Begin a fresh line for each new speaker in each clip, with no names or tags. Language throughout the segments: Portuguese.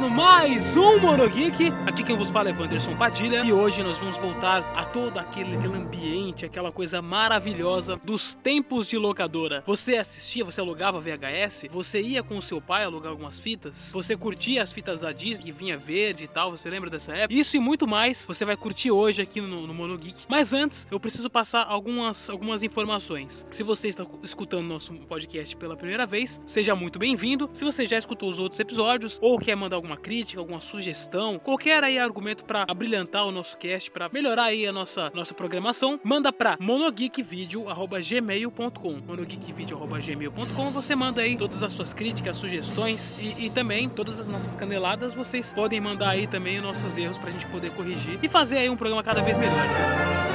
Começando mais um Monogeek. Aqui quem vos fala é Wanderson Padilha e hoje nós vamos voltar todo aquele, ambiente, aquela coisa maravilhosa dos tempos de locadora. Você assistia, você alugava VHS, você ia com o seu pai alugar algumas fitas, você curtia as fitas da Disney que vinha verde e tal, você lembra dessa época? Isso e muito mais você vai curtir hoje aqui no, no Monogeek. Mas antes, eu preciso passar algumas, algumas informações. Se você está escutando nosso podcast pela primeira vez, seja muito bem-vindo. Se você já escutou os outros episódios ou quer mandar alguma crítica, alguma sugestão, qualquer aí argumento para abrilhantar o nosso cast, para melhorar aí a nossa, nossa programação, manda para monogeekvideo@gmail.com. monogeekvideo@gmail.com. Você manda aí todas as suas críticas, sugestões e, e também todas as nossas caneladas, vocês podem mandar aí também os nossos erros pra gente poder corrigir e fazer aí um programa cada vez melhor, né?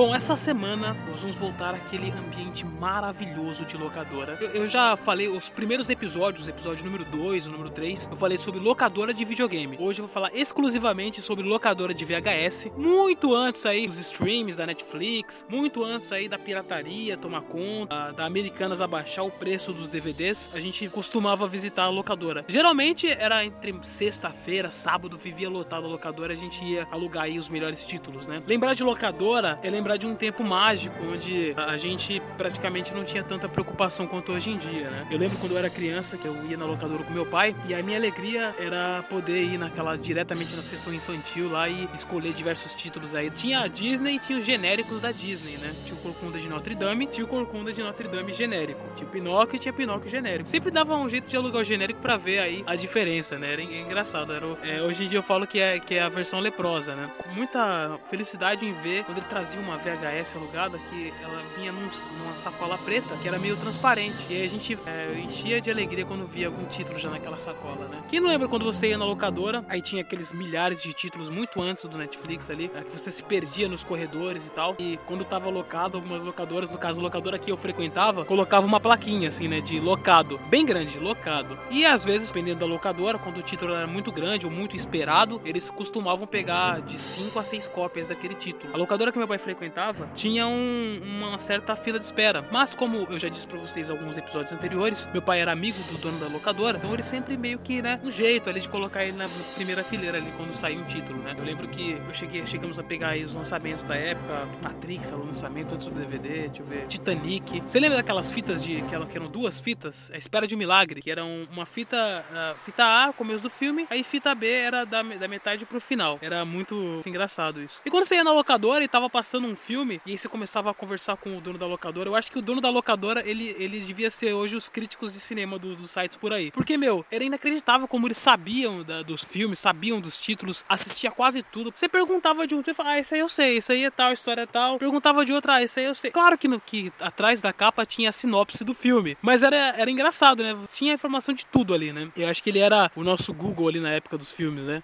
Bom, essa semana nós vamos voltar àquele ambiente maravilhoso de locadora. Eu, eu já falei os primeiros episódios, episódio número 2, o número 3, eu falei sobre locadora de videogame. Hoje eu vou falar exclusivamente sobre locadora de VHS, muito antes aí dos streams da Netflix, muito antes aí da pirataria tomar conta, da Americanas abaixar o preço dos DVDs, a gente costumava visitar a locadora. Geralmente era entre sexta-feira, sábado, vivia lotado a locadora, a gente ia alugar aí os melhores títulos, né? Lembrar de locadora é lembrar de um tempo mágico onde a gente praticamente não tinha tanta preocupação quanto hoje em dia, né? Eu lembro quando eu era criança que eu ia na locadora com meu pai e a minha alegria era poder ir naquela diretamente na sessão infantil lá e escolher diversos títulos aí. Tinha a Disney tinha os genéricos da Disney, né? Tinha o Corcunda de Notre Dame, tinha o Corcunda de Notre Dame genérico. Tinha o Pinóquio tinha o Pinóquio genérico. Sempre dava um jeito de alugar o genérico para ver aí a diferença, né? Era engraçado. Era, é, hoje em dia eu falo que é, que é a versão leprosa, né? Com muita felicidade em ver quando ele trazia uma VHS alugada que ela vinha num, numa sacola preta que era meio transparente. E aí a gente é, enchia de alegria quando via algum título já naquela sacola, né? Quem não lembra quando você ia na locadora, aí tinha aqueles milhares de títulos muito antes do Netflix ali, né, que você se perdia nos corredores e tal. E quando tava locado, algumas locadoras, no caso a locadora que eu frequentava, colocava uma plaquinha assim, né, de locado, bem grande, locado. E às vezes, dependendo da locadora, quando o título era muito grande ou muito esperado, eles costumavam pegar de 5 a 6 cópias daquele título. A locadora que meu pai frequentava tinha um, uma certa fila de espera. Mas como eu já disse para vocês alguns episódios anteriores, meu pai era amigo do dono da locadora, então ele sempre meio que, né, um jeito ali de colocar ele na primeira fileira ali quando saía um título, né? Eu lembro que eu cheguei, chegamos a pegar aí os lançamentos da época, Matrix, o lançamento antes do DVD, deixa eu ver, Titanic. Você lembra daquelas fitas de que, eram duas fitas, A Espera de um Milagre, que eram uma fita, uh, fita A, começo do filme, aí fita B era da, da metade pro final. Era muito engraçado isso. E quando você ia na locadora e tava passando um filme, e aí você começava a conversar com o dono da locadora, eu acho que o dono da locadora, ele, ele devia ser hoje os críticos de cinema dos, dos sites por aí. Porque, meu, era inacreditável como eles sabiam da, dos filmes, sabiam dos títulos, assistia quase tudo. Você perguntava de um, você falava, ah, isso aí eu sei, isso aí é tal, história é tal. Perguntava de outra, ah, isso aí eu sei. Claro que, no, que atrás da capa tinha a sinopse do filme, mas era, era engraçado, né? Tinha informação de tudo ali, né? Eu acho que ele era o nosso Google ali na época dos filmes, né?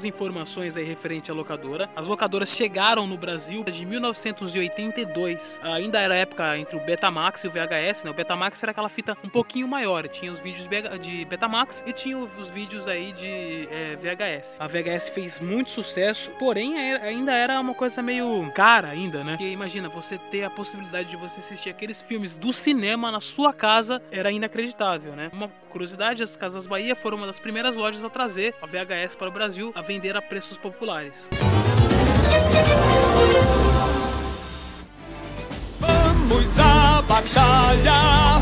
Algumas informações aí referente à locadora. As locadoras chegaram no Brasil de 1982. Ainda era época entre o Betamax e o VHS, né? O Betamax era aquela fita um pouquinho maior. Tinha os vídeos de Betamax e tinha os vídeos aí de é, VHS. A VHS fez muito sucesso, porém ainda era uma coisa meio cara ainda, né? Porque imagina, você ter a possibilidade de você assistir aqueles filmes do cinema na sua casa era inacreditável, né? Uma curiosidade, as Casas Bahia foram uma das primeiras lojas a trazer a VHS para o Brasil a vender a preços populares.
Vamos à batalha,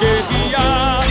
guerrear,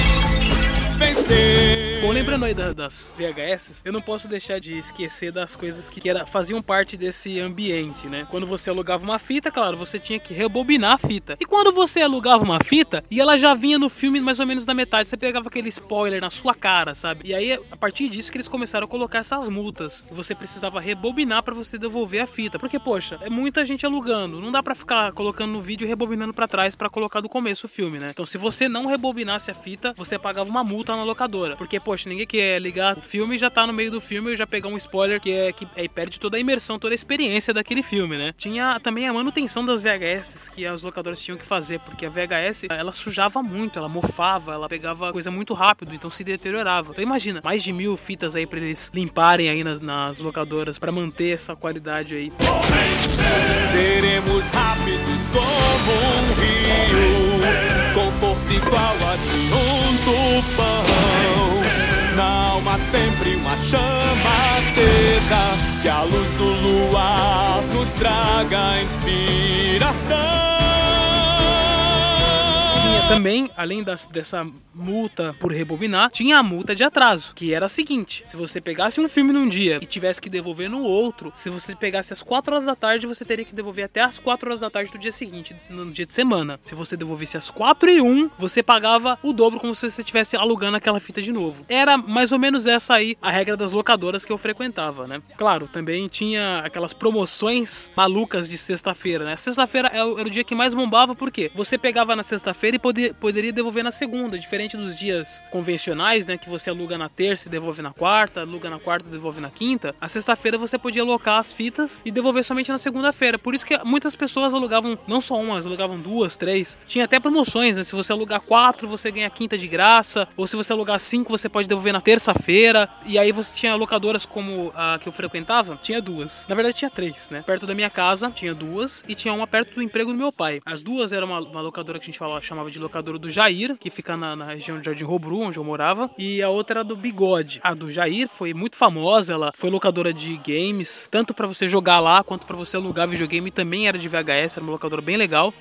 vencer.
Lembrando aí da- das VHS, eu não posso deixar de esquecer das coisas que era, faziam parte desse ambiente, né? Quando você alugava uma fita, claro, você tinha que rebobinar a fita. E quando você alugava uma fita e ela já vinha no filme mais ou menos da metade, você pegava aquele spoiler na sua cara, sabe? E aí, a partir disso que eles começaram a colocar essas multas, que você precisava rebobinar pra você devolver a fita. Porque, poxa, é muita gente alugando, não dá pra ficar colocando no vídeo e rebobinando pra trás pra colocar do começo o filme, né? Então, se você não rebobinasse a fita, você pagava uma multa na locadora. Porque, poxa, ninguém quer ligar o filme e já tá no meio do filme e já pegar um spoiler que é que aí perde toda a imersão, toda a experiência daquele filme, né? Tinha também a manutenção das VHS que as locadoras tinham que fazer, porque a VHS ela sujava muito, ela mofava, ela pegava coisa muito rápido, então se deteriorava. Então imagina, mais de mil fitas aí pra eles limparem aí nas, nas locadoras pra manter essa qualidade aí.
Seremos rápidos como um rio, com força igual a de um tufão. Alma sempre uma chama acesa, que a luz do luar nos traga inspiração.
Também, além das- dessa multa por rebobinar, tinha a multa de atraso, que era a seguinte: se você pegasse um filme num dia e tivesse que devolver no outro, se você pegasse às 4 horas da tarde, você teria que devolver até às 4 horas da tarde do dia seguinte, no dia de semana. Se você devolvesse às 4 e 1, você pagava o dobro como se você estivesse alugando aquela fita de novo. Era mais ou menos essa aí a regra das locadoras que eu frequentava, né? Claro, também tinha aquelas promoções malucas de sexta-feira, né? Sexta-feira o era o dia que mais bombava, porque você pegava na sexta-feira e poder- poderia devolver na segunda, diferente dos dias convencionais, né? Que você aluga na terça e devolve na quarta, aluga na quarta e devolve na quinta. A sexta-feira você podia alocar as fitas e devolver somente na segunda-feira. Por isso que muitas pessoas alugavam não só uma, alugavam duas, três. Tinha até promoções, né? Se você alugar quatro, você ganha quinta de graça. Ou se você alugar cinco, você pode devolver na terça-feira. E aí você tinha locadoras como a que eu frequentava, tinha duas. Na verdade, tinha três, né? Perto da minha casa tinha duas e tinha uma perto do emprego do meu pai. As duas eram uma, uma locadora que a gente falava, chamava de locadora do Jair, que fica na, na região de Jardim Robru, onde eu morava. E a outra era do Bigode. A do Jair foi muito famosa, ela foi locadora de games, tanto pra você jogar lá quanto pra você alugar videogame. Também era de VHS, era uma locadora bem legal.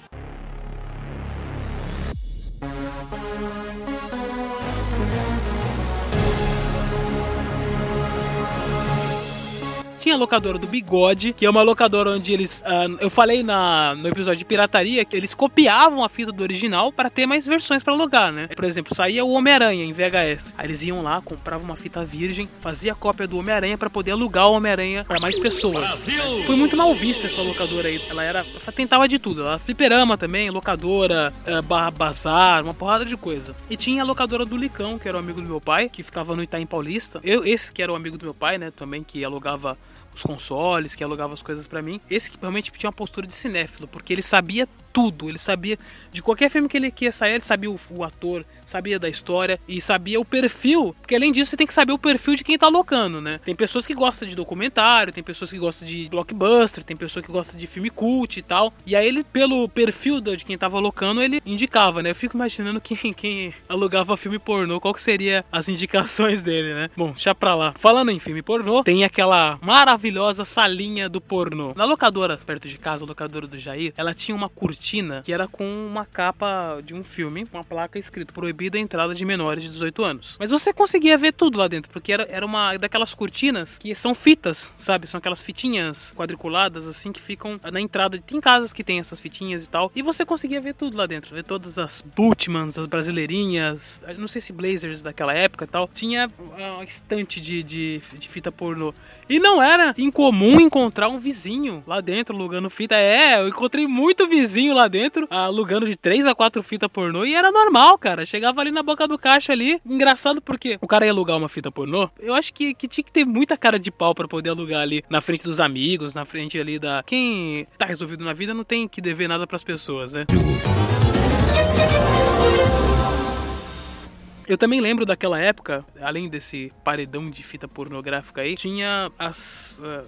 Tinha a locadora do Bigode, que é uma locadora onde eles. ah, eu falei na, no episódio de pirataria que eles copiavam a fita do original para ter mais versões para alugar, né? Por exemplo, saía o Homem-Aranha em VHS. Aí eles iam lá, compravam uma fita virgem, fazia cópia do Homem-Aranha para poder alugar o Homem-Aranha para mais pessoas. Foi muito mal vista essa locadora aí. Ela era. Tentava de tudo. Ela fliperama também, locadora, ah, barra bazar, uma porrada de coisa. E tinha a locadora do Licão, que era o amigo do meu pai, que ficava no Itaim Paulista. Eu, esse que era o amigo do meu pai, né? Também, que alugava os consoles, que alugava as coisas pra mim. Esse que realmente tinha uma postura de cinéfilo, porque ele sabia tudo, ele sabia de qualquer filme que ele ia sair, ele sabia o, o ator, sabia da história e sabia o perfil, porque além disso você tem que saber o perfil de quem tá locando, né? Tem pessoas que gostam de documentário, tem pessoas que gostam de blockbuster, tem pessoa que gosta de filme cult e tal. E aí ele, pelo perfil de quem tava locando, ele indicava, né? Eu fico imaginando quem, quem alugava filme pornô, qual que seria as indicações dele, né? Bom, deixa pra lá. Falando em filme pornô, tem aquela maravilhosa salinha do pornô. Na locadora, perto de casa, a locadora do Jair, ela tinha uma cortina que era com uma capa de um filme, uma placa escrito proibido a entrada de menores de 18 anos. Mas você conseguia ver tudo lá dentro, porque era, era uma daquelas cortinas que são fitas, sabe? São aquelas fitinhas quadriculadas assim que ficam na entrada. Tem casas que tem essas fitinhas e tal. E você conseguia ver tudo lá dentro, ver todas as Bultmans, as brasileirinhas, não sei se Blazers daquela época e tal. Tinha uma estante de, de, de fita pornô. E não era incomum encontrar um vizinho lá dentro alugando fita. É, eu encontrei muito vizinho lá dentro alugando de 3 a 4 fitas pornô e era normal, cara. Chegava ali na boca do caixa ali. Engraçado porque o cara ia alugar uma fita pornô. Eu acho que, que tinha que ter muita cara de pau pra poder alugar ali na frente dos amigos, na frente ali da. Quem tá resolvido na vida não tem que dever nada pras pessoas, né? Eu também lembro daquela época, além desse paredão de fita pornográfica aí, tinha as. ah,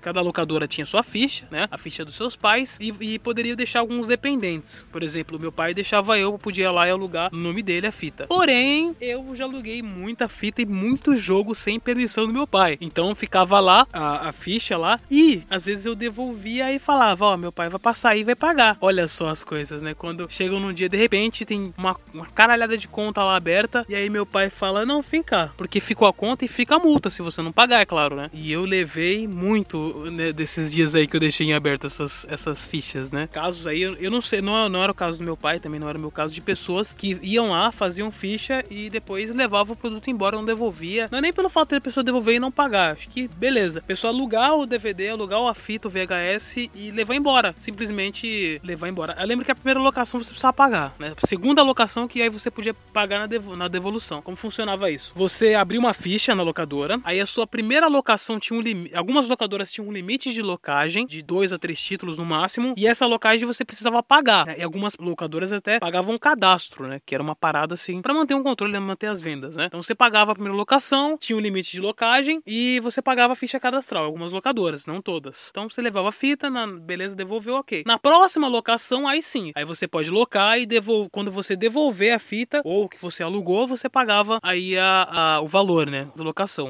cada locadora tinha sua ficha, né? A ficha dos seus pais e, e poderia deixar alguns dependentes. Por exemplo, meu pai deixava eu, podia lá e alugar no nome dele a fita. Porém, eu já aluguei muita fita e muito jogo sem permissão do meu pai. Então ficava lá a, a ficha lá e às vezes eu devolvia e falava, ó, oh, meu pai vai passar e vai pagar. Olha só as coisas, né? Quando chegam num dia de repente tem uma, uma caralhada de conta lá aberta e aí meu pai fala, não, fica, porque ficou a conta e fica a multa se você não pagar, é claro, né? E eu levei muito né, desses dias aí que eu deixei em aberto essas, essas fichas, né? Casos aí, eu, não sei, não, não era o caso do meu pai, também não era o meu caso de pessoas que iam lá, faziam ficha e depois levavam o produto embora, não devolvia. Não é nem pelo fato de a pessoa devolver e não pagar. Acho que beleza. A pessoa alugar o DVD, alugar a fita, o VHS e levar embora. Simplesmente levar embora. Eu lembro que a primeira locação você precisava pagar, né? Segunda locação que aí você podia pagar na, devo na devolução. Como funcionava isso? Você abria uma ficha na locadora, aí a sua primeira locação tinha um limite. Algumas locadoras tinham um limite de locagem, de dois a três títulos no máximo, e essa locagem você precisava pagar. Né? E algumas locadoras até pagavam um cadastro, né? Que era uma parada assim, para manter um controle, manter as vendas, né? Então você pagava a primeira locação, tinha um limite de locagem e você pagava a ficha cadastral. Algumas locadoras, não todas. Então você levava a fita, na beleza, devolveu, ok. Na próxima locação, aí sim. Aí você pode locar e devolver. Quando você devolver a fita ou que você alugou, você pagava aí a, a o valor, né? Da locação.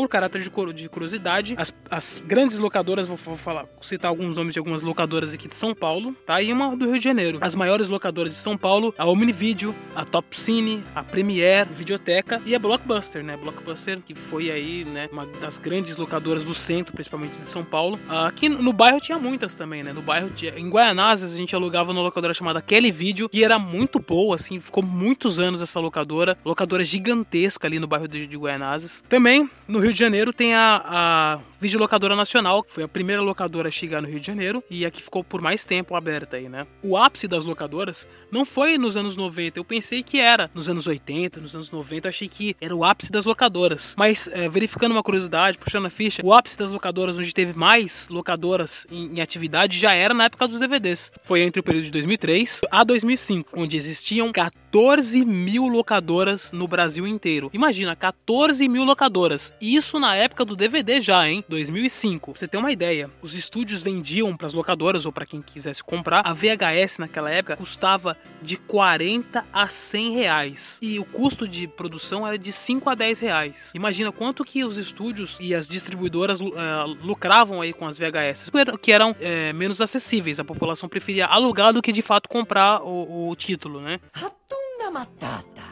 Por caráter de curiosidade, as, as grandes locadoras, vou, vou, falar, citar alguns nomes de algumas locadoras aqui de São Paulo, tá? E uma do Rio de Janeiro. As maiores locadoras de São Paulo, a Omnivideo, a Top Cine, a Premiere, Videoteca e a Blockbuster, né? Blockbuster, que foi aí, né, uma das grandes locadoras do centro, principalmente de São Paulo. Aqui no bairro tinha muitas também, né? No bairro, tinha, em Guaianazes, a gente alugava numa locadora chamada Kelly Video, que era muito boa, assim, ficou muitos anos essa locadora. Locadora gigantesca ali no bairro de, de. Também, no Rio Rio de Janeiro tem a, a Videolocadora Nacional, que foi a primeira locadora a chegar no Rio de Janeiro e a que ficou por mais tempo aberta aí, né? O ápice das locadoras não foi nos anos 90, eu pensei que era nos anos 80, nos anos 90, eu achei que era o ápice das locadoras. Mas é, verificando uma curiosidade, puxando a ficha, o ápice das locadoras onde teve mais locadoras em, em atividade já era na época dos DVDs. Foi entre o período de 2003 a 2005, onde existiam 14 mil locadoras no Brasil inteiro. Imagina, 14 mil locadoras. Isso na época do DVD já, hein? 2005. Pra você ter uma ideia, os estúdios vendiam para as locadoras ou para quem quisesse comprar. A VHS naquela época custava de 40 a 100 reais. E o custo de produção era de 5 a 10 reais. Imagina quanto que os estúdios e as distribuidoras uh, lucravam aí com as VHS, que eram uh, menos acessíveis. A população preferia alugar do que de fato comprar o, o título, né?
Hakuna Matata.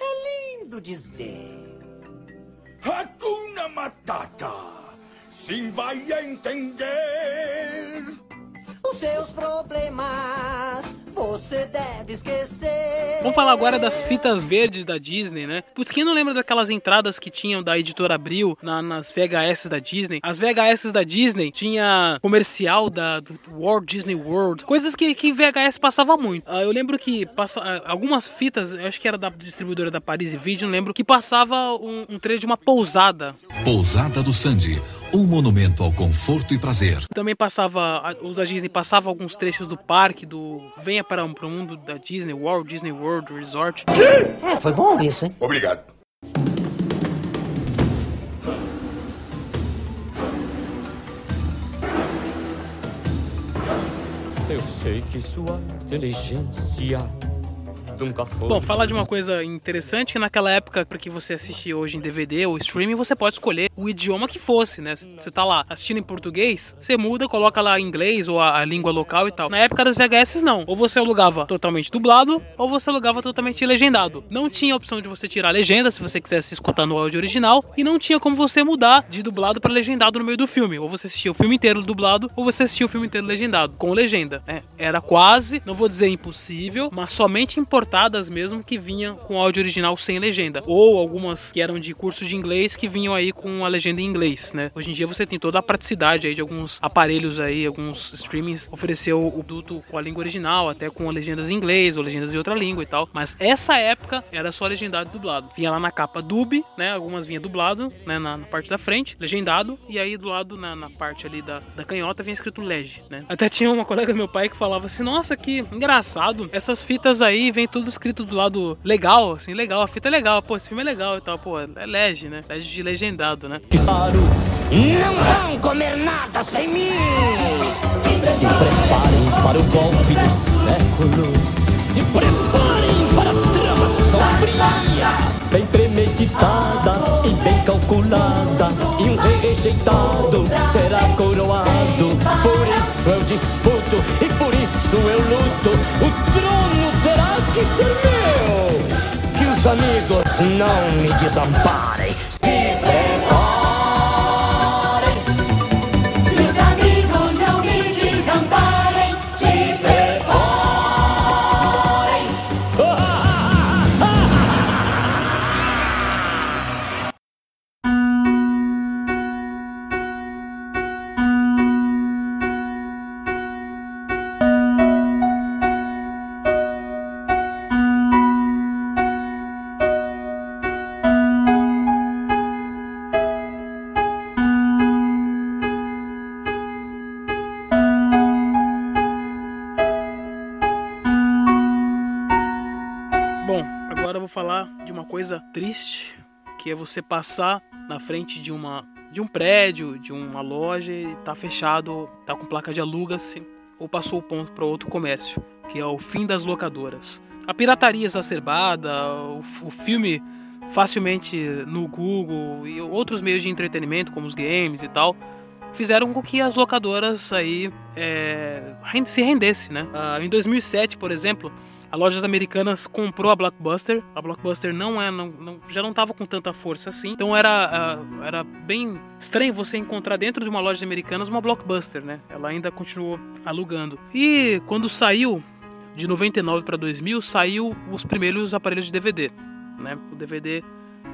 É lindo dizer.
Hakuna Matata. Sim, vai entender.
Os seus problemas você deve esquecer.
Vamos falar agora das fitas verdes da Disney, né? Putz, quem não lembra daquelas entradas que tinham da editora Abril na, nas VHS da Disney? As VHS da Disney tinha comercial da do Walt Disney World, coisas que, que VHS passava muito. Uh, eu lembro que passa, uh, algumas fitas, acho que era da distribuidora da Paris Video, não lembro, que passava um, um trecho de uma pousada.
Pousada do Sandy um monumento ao conforto e prazer.
Também passava, os da Disney passava alguns trechos do parque, do Venha para, um, para o mundo da Disney, Walt Disney World Resort.
É, foi bom isso, hein?
Obrigado.
Eu sei que sua inteligência.
Bom, falar de uma coisa interessante, naquela época, para que você assistir hoje em DVD ou streaming, você pode escolher o idioma que fosse, né? Você tá lá assistindo em português, você muda, coloca lá inglês ou a, a, língua local e tal. Na época das VHS, não. Ou você alugava totalmente dublado, ou você alugava totalmente legendado. Não tinha opção de você tirar a legenda se você quisesse escutar no áudio original, e não tinha como você mudar de dublado para legendado no meio do filme. Ou você assistia o filme inteiro dublado, ou você assistia o filme inteiro legendado, com legenda. É, era quase, não vou dizer impossível, mas somente importante importadas mesmo que vinham com áudio original sem legenda, ou algumas que eram de curso de inglês que vinham aí com a legenda em inglês, né? Hoje em dia você tem toda a praticidade aí de alguns aparelhos aí, alguns streamings oferecer o produto com a língua original, até com legendas em inglês ou legendas em outra língua e tal. Mas essa época era só legendado e dublado. Vinha lá na capa dub, né? Algumas vinha dublado, né? Na, na parte da frente, legendado, e aí do lado, na, na parte ali da, da canhota, vinha escrito Leg, né? Até tinha uma colega do meu pai que falava assim: Nossa, que engraçado, essas fitas aí vem tudo escrito do lado legal, assim, legal, a fita é legal, pô, esse filme é legal e tal, pô, é Leg, né? Leg de legendado, né?
Claro, não vão comer nada sem mim! Se preparem para o golpe do século. Se preparem para a trama sombria. Bem premeditada e bem calculada. E um rei rejeitado será coroado. Por isso eu disputo e por isso eu luto. O amigos não me desamparem.
Agora eu vou falar de uma coisa triste, que é você passar na frente de uma de um prédio, de uma loja e tá fechado, tá com placa de aluga-se ou passou o ponto para outro comércio, que é o fim das locadoras. A pirataria exacerbada, o, o filme facilmente no Google e outros meios de entretenimento como os games e tal fizeram com que as locadoras aí é, se rendessem, né? Ah, em 2007, por exemplo, a Lojas Americanas comprou a Blockbuster. A Blockbuster não é, não, não- já não estava com tanta força assim. Então era, ah, era bem estranho você encontrar dentro de uma loja Americanas uma Blockbuster, né? Ela ainda continuou alugando. E quando saiu de 99 para 2000, saiu os primeiros aparelhos de DVD, né? O DVD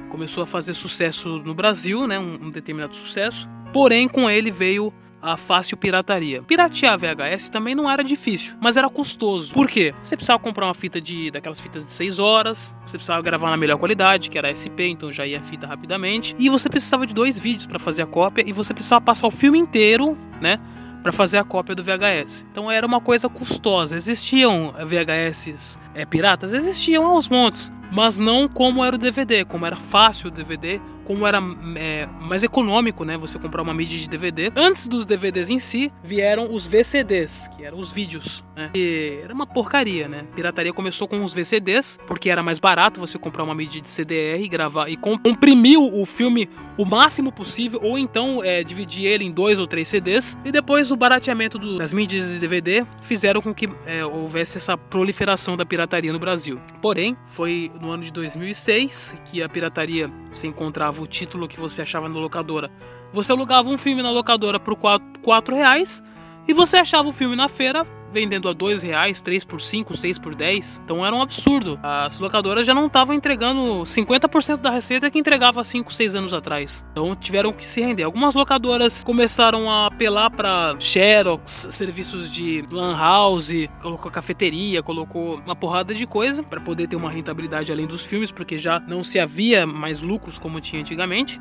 começou a fazer sucesso no Brasil, né? Um, um determinado sucesso. Porém, com ele veio a fácil pirataria. Piratear VHS também não era difícil, mas era custoso. Por quê? Você precisava comprar uma fita de daquelas fitas de 6 horas, você precisava gravar na melhor qualidade, que era SP, então já ia a fita rapidamente, e você precisava de dois vídeos para fazer a cópia e você precisava passar o filme inteiro, né? Para fazer a cópia do VHS. Então era uma coisa custosa. Existiam VHS é, piratas? Existiam aos montes, mas não como era o DVD, como era fácil o DVD, como era é, mais econômico, né? Você comprar uma mídia de DVD. Antes dos DVDs em si, vieram os VCDs, que eram os vídeos, né? E era uma porcaria, né? Pirataria começou com os VCDs, porque era mais barato você comprar uma mídia de CDR e gravar e comprimir o filme o máximo possível, ou então é, dividir ele em dois ou três CDs. E depois o barateamento do, das mídias de DVD fizeram com que é, houvesse essa proliferação da pirataria no Brasil. Porém, foi no ano de 2006 que a pirataria você encontrava o título que você achava na locadora. Você alugava um filme na locadora por 4 reais e você achava o filme na feira vendendo a 2 reais, 3 por 5, 6 por 10. Então era um absurdo. As locadoras já não estavam entregando 50% da receita que entregava 5, 6 anos atrás. Então tiveram que se render. Algumas locadoras começaram a apelar para Xerox, serviços de lan house, colocou cafeteria, colocou uma porrada de coisa para poder ter uma rentabilidade além dos filmes, porque já não se havia mais lucros como tinha antigamente.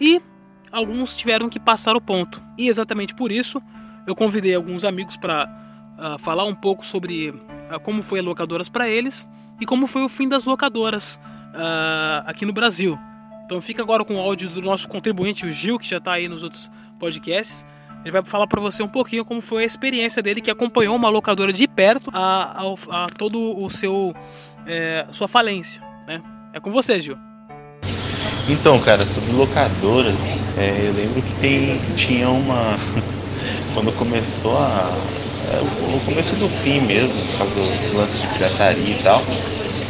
E alguns tiveram que passar o ponto. E exatamente por isso eu convidei alguns amigos para uh, falar um pouco sobre uh, como foi a locadoras para eles e como foi o fim das locadoras uh, aqui no Brasil. Então fica agora com o áudio do nosso contribuinte, o Gil, que já está aí nos outros podcasts. Ele vai falar para você um pouquinho como foi a experiência dele que acompanhou uma locadora de perto a, a, a todo o seu é, sua falência, né? É com você, Gil.
Então, cara, sobre locadoras, é, eu lembro que tem, tinha uma. Quando começou a. É, o começo do fim mesmo, por causa do lance de pirataria e tal,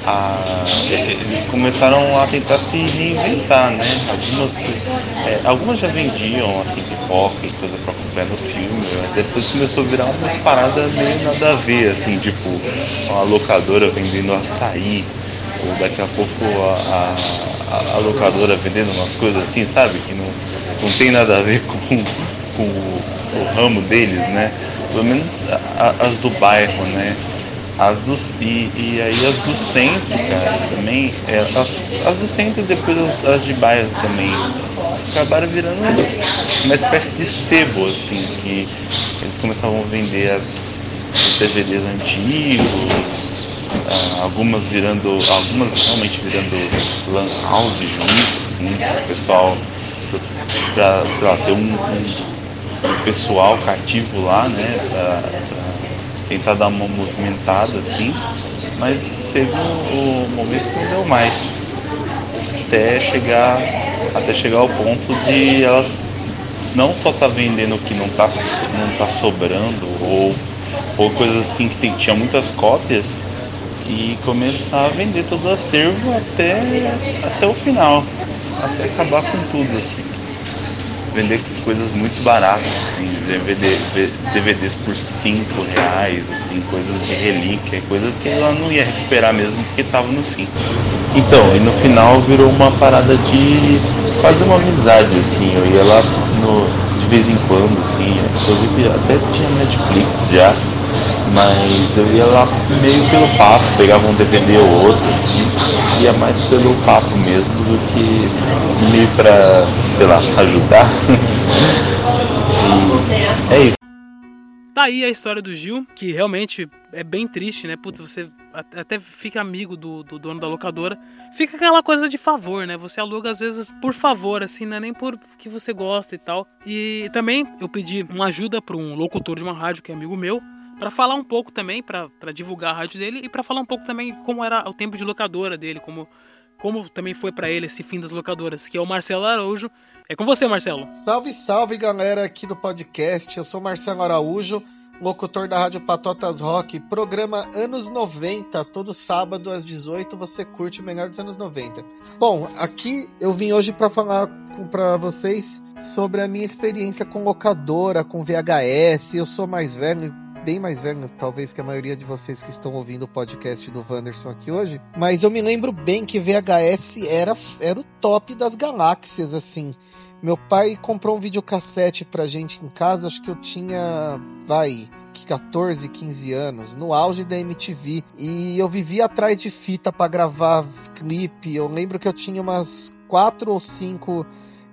a, eles começaram a tentar se reinventar, né? Algumas, é, algumas já vendiam assim pipoca e coisa para fé no filme. Depois começou a virar umas paradas meio nada a ver, assim, tipo, uma locadora vendendo açaí, ou daqui a pouco a, a, a locadora vendendo umas coisas assim, sabe? Que não, não tem nada a ver com, com o, ramo deles, né? Pelo menos a, as do bairro, né? As do, e, e aí as do centro, cara, também. É, as, as do centro e depois as, as de bairro também. Acabaram virando uma espécie de sebo, assim, que eles começavam a vender as, DVDs antigos, ah, algumas virando. algumas realmente virando lan house junto, assim, o pessoal pra, sei lá, ter um, um pessoal cativo lá, né? Pra, pra tentar dar uma movimentada assim, mas teve um, um momento que não deu mais. Até chegar, até chegar ao ponto de elas não só tá vendendo o que não tá, não tá sobrando, ou, ou coisas assim que tem, tinha muitas cópias, e começar a vender todo o acervo até, até o final, até acabar com tudo assim vender coisas muito baratas, assim, DVD, DVDs por 5 reais, assim, coisas de relíquia, coisas que ela não ia recuperar mesmo porque estava no fim. Então, e no final virou uma parada de quase uma amizade, assim, eu ia lá no, de vez em quando, assim, inclusive até tinha Netflix já, mas eu ia lá meio pelo papo, pegava um DVD ou outro, assim, ia mais pelo papo mesmo do que meio pra, sei lá, ajudar. e é isso.
Tá aí a história do Gil, que realmente é bem triste, né? Putz, você até fica amigo do, do, dono da locadora. Fica aquela coisa de favor, né? Você aluga às vezes por favor, assim, não é nem por que você gosta e tal. E também eu pedi uma ajuda para um locutor de uma rádio que é amigo meu, para falar um pouco também, para divulgar a rádio dele e para falar um pouco também como era o tempo de locadora dele, como, como também foi para ele esse fim das locadoras, que é o Marcelo Araújo. É com você, Marcelo.
Salve, salve, galera aqui do podcast. Eu sou Marcelo Araújo, locutor da Rádio Patotas Rock, programa Anos 90, todo sábado às 18 você curte o melhor dos anos 90. Bom, aqui eu vim hoje para falar para vocês sobre a minha experiência com locadora, com VHS. Eu sou mais velho, bem mais velho, talvez, que a maioria de vocês que estão ouvindo o podcast do Wanderson aqui hoje. Mas eu me lembro bem que VHS era, era o top das galáxias, assim. Meu pai comprou um videocassete pra gente em casa, acho que eu tinha, vai, 14, 15 anos, no auge da MTV. E eu vivia atrás de fita para gravar clipe. Eu lembro que eu tinha umas quatro ou cinco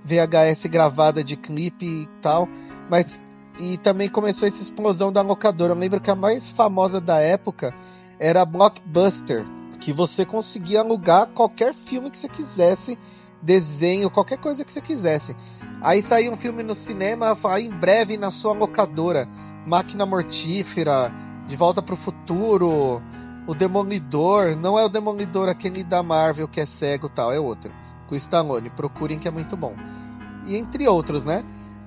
VHS gravada de clipe e tal. Mas e também começou essa explosão da locadora. Eu lembro que a mais famosa da época era a Blockbuster, que você conseguia alugar qualquer filme que você quisesse, desenho, qualquer coisa que você quisesse. Aí saía um filme no cinema, em breve na sua locadora. Máquina Mortífera, De Volta para o Futuro, O Demolidor. Não é o Demolidor aquele da Marvel que é cego tal, é outro. Com o Stallone. Procurem que é muito bom. E entre outros, né?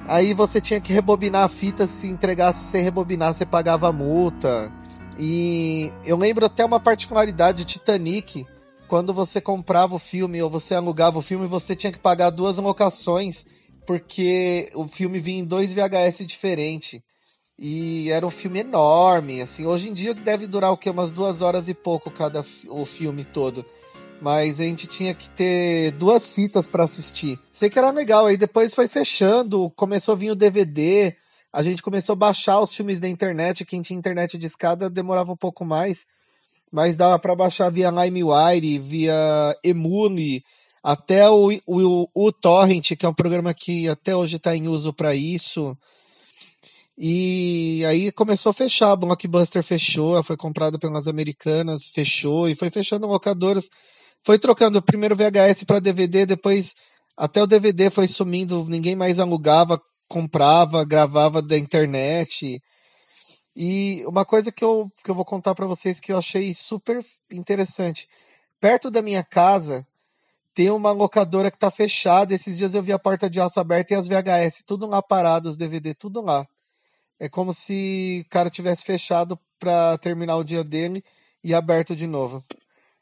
Aí você tinha que rebobinar a fita, se entregasse sem rebobinar, você pagava multa. E eu lembro até uma particularidade de Titanic, quando você comprava o filme ou você alugava o filme, você tinha que pagar duas locações, porque o filme vinha em dois VHS diferentes. E era um filme enorme, assim. Hoje em dia deve durar o quê? Umas duas horas e pouco cada o filme todo mas a gente tinha que ter duas fitas para assistir. Sei que era legal, aí depois foi fechando, começou a vir o DVD, a gente começou a baixar os filmes da internet, quem tinha internet de escada demorava um pouco mais, mas dava para baixar via LimeWire, via Emule, até o, o, o Torrent, que é um programa que até hoje está em uso para isso. E aí começou a fechar, a Blockbuster fechou, foi comprada pelas americanas, fechou, e foi fechando locadoras foi trocando primeiro VHS para DVD, depois até o DVD foi sumindo, ninguém mais alugava, comprava, gravava da internet. E uma coisa que eu, que eu vou contar para vocês que eu achei super interessante. Perto da minha casa tem uma locadora que tá fechada. Esses dias eu vi a porta de aço aberta e as VHS tudo lá parado, os DVD tudo lá. É como se o cara tivesse fechado para terminar o dia dele e aberto de novo.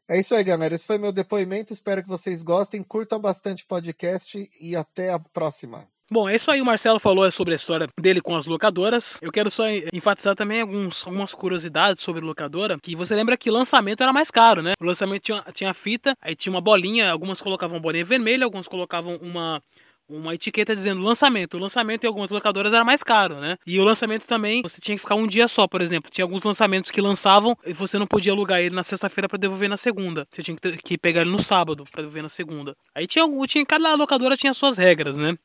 É isso aí, galera. Esse foi meu depoimento. Espero que vocês gostem. Curtam bastante o podcast e até a próxima.
Bom, é isso aí. O Marcelo falou sobre a história dele com as locadoras. Eu quero só enfatizar também alguns, algumas curiosidades sobre locadora. Que você lembra que lançamento era mais caro, né? O lançamento tinha, tinha fita, aí tinha uma bolinha. Algumas colocavam bolinha vermelha, alguns colocavam uma uma etiqueta dizendo lançamento. O lançamento em algumas locadoras era mais caro, né? E o lançamento também, você tinha que ficar um dia só, por exemplo. Tinha alguns lançamentos que lançavam e você não podia alugar ele na sexta-feira para devolver na segunda. Você tinha que, que pegar ele no sábado para devolver na segunda. Aí tinha, tinha cada locadora tinha suas regras, né?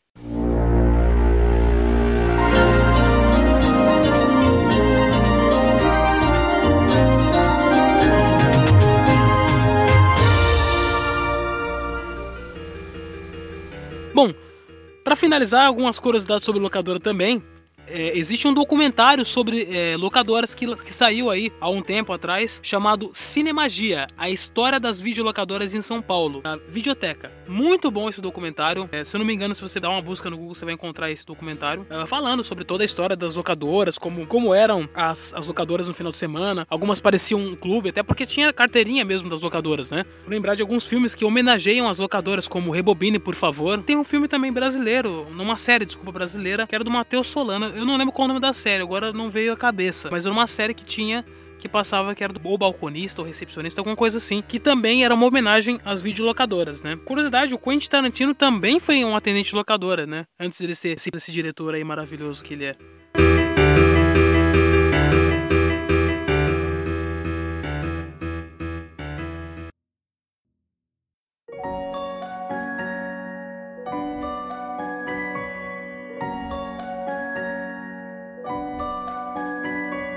Bom, para finalizar, algumas curiosidades sobre locadora também é, existe um documentário sobre é, locadoras que, que saiu aí há um tempo atrás, chamado Cinemagia, a história das videolocadoras em São Paulo, a Videoteca. Muito bom esse documentário. É, se eu não me engano, se você dar uma busca no Google, você vai encontrar esse documentário é, falando sobre toda a história das locadoras, como, como eram as, as locadoras no final de semana. Algumas pareciam um clube, até porque tinha carteirinha mesmo das locadoras, né? Vou lembrar de alguns filmes que homenageiam as locadoras, como Rebobine, por favor. Tem um filme também brasileiro, numa série, desculpa, brasileira, que era do Matheus Solana. Eu não lembro qual o nome da série, agora não veio a cabeça. Mas era uma série que tinha que passava que era do ou balconista ou recepcionista, alguma coisa assim, que também era uma homenagem às videolocadoras, né? Curiosidade, o Quentin Tarantino também foi um atendente locadora, né? Antes de ser esse, esse diretor aí maravilhoso que ele é.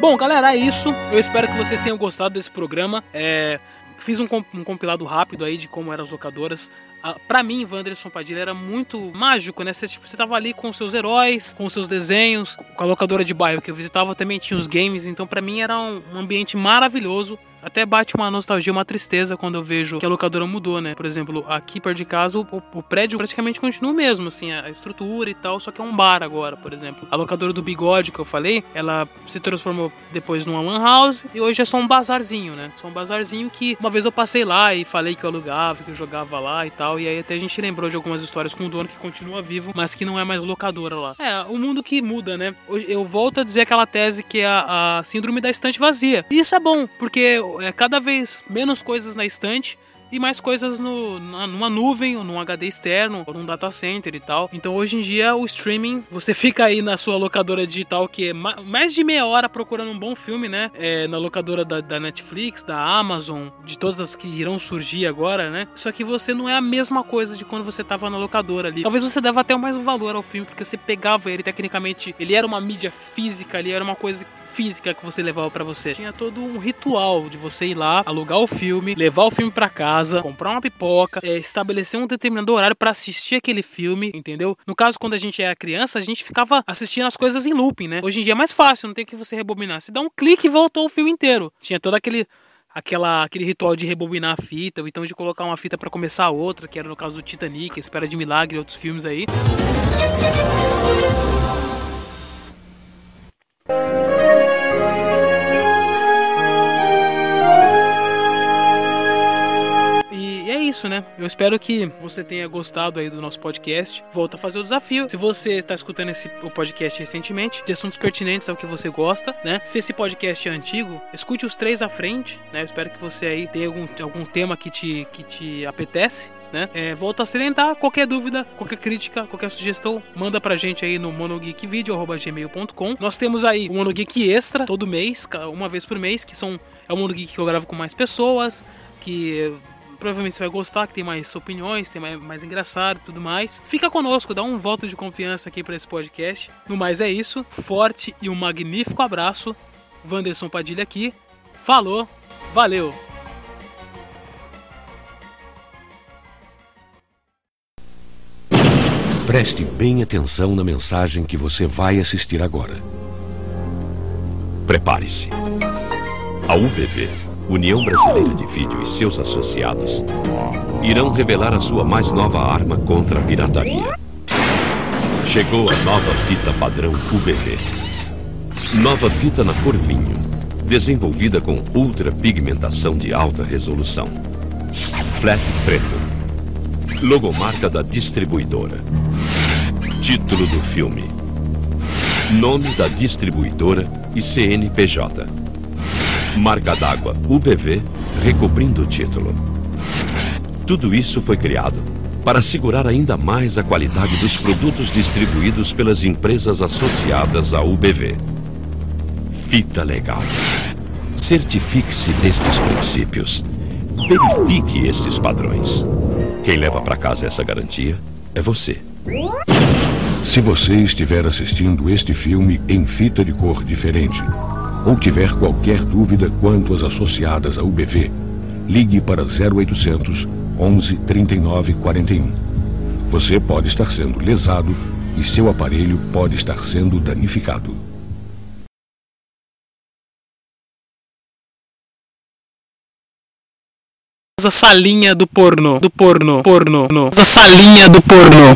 Bom, galera, é isso. Eu espero que vocês tenham gostado desse programa. É, fiz um, compilado rápido aí de como eram as locadoras. Ah, para mim, Wanderson Padilha era muito mágico, né? Você, tipo, tava ali com seus heróis, com seus desenhos, com a locadora de bairro que eu visitava também tinha os games, então para mim era um ambiente maravilhoso até bate uma nostalgia, uma tristeza quando eu vejo que a locadora mudou, né? Por exemplo, aqui perto de casa, o, o prédio praticamente continua o mesmo, assim, a estrutura e tal, só que é um bar agora, por exemplo. A locadora do Bigode que eu falei, ela se transformou depois numa lan house e hoje é só um bazarzinho, né? Só um bazarzinho que uma vez eu passei lá e falei que eu alugava, que eu jogava lá e tal, e aí até a gente lembrou de algumas histórias com o dono que continua vivo, mas que não é mais locadora lá. É, o mundo que muda, né? Eu volto a dizer aquela tese que é a, a síndrome da estante vazia. E isso é bom, porque é cada vez menos coisas na estante e mais coisas no, numa nuvem, ou num HD externo, ou num data center e tal. Então hoje em dia o streaming, você fica aí na sua locadora digital que é mais de meia hora procurando um bom filme, né? É, na locadora da, da, Netflix, da Amazon, de todas as que irão surgir agora, né? Só que você não é a mesma coisa de quando você tava na locadora ali. Talvez você deva até mais valor ao filme, porque você pegava ele tecnicamente, ele era uma mídia física ali, era uma coisa física que você levava para você. Tinha todo um ritual de você ir lá, alugar o filme, levar o filme para casa, comprar uma pipoca, é, estabelecer um determinado horário para assistir aquele filme, entendeu? No caso, quando a gente era criança, a gente ficava assistindo as coisas em looping, né? Hoje em dia é mais fácil, não tem que você rebobinar. Você dá um clique e voltou o filme inteiro. Tinha todo aquele aquela, aquele ritual de rebobinar a fita, ou então de colocar uma fita para começar a outra, que era no caso do Titanic, Espera de Milagre e outros filmes aí. Isso, né? Eu espero que você tenha gostado aí do nosso podcast. Volta a fazer o desafio. Se você está escutando esse o podcast recentemente, de assuntos pertinentes ao que você gosta, né? Se esse podcast é antigo, escute os três à frente, né? Eu espero que você aí tenha algum, algum tema que te, que te apetece. Né? É, volto a salientar, qualquer dúvida, qualquer crítica, qualquer sugestão, manda pra gente aí no monogeekvideo.gmail.com. Nós temos aí o Monogeek Extra todo mês, uma vez por mês, que são é o Monogeek que eu gravo com mais pessoas, que provavelmente você vai gostar, que tem mais opiniões, tem mais, mais engraçado tudo mais. Fica conosco, dá um voto de confiança aqui para esse podcast. No mais é isso, forte e um magnífico abraço. Wanderson Padilha aqui. Falou, valeu!
Preste bem atenção na mensagem que você vai assistir agora. Prepare-se. A UBV União Brasileira de Vídeo e seus associados irão revelar a sua mais nova arma contra a pirataria. Chegou a nova fita padrão UBV. Nova fita na cor vinho, desenvolvida com ultra pigmentação de alta resolução. Flat preto. Logomarca da distribuidora. Título do filme: Nome da distribuidora e CNPJ. Marca d'água UBV recobrindo o título. Tudo isso foi criado para assegurar ainda mais a qualidade dos produtos distribuídos pelas empresas associadas à UBV. Fita legal. Certifique-se destes princípios. Verifique estes padrões. Quem leva para casa essa garantia é você.
Se você estiver assistindo este filme em fita de cor diferente, ou tiver qualquer dúvida quanto às associadas à UBV, ligue para 0800 11 39 41. Você pode estar sendo lesado e seu aparelho pode estar sendo danificado.
A salinha do pornô, do pornô, pornô, no. Salinha do pornô.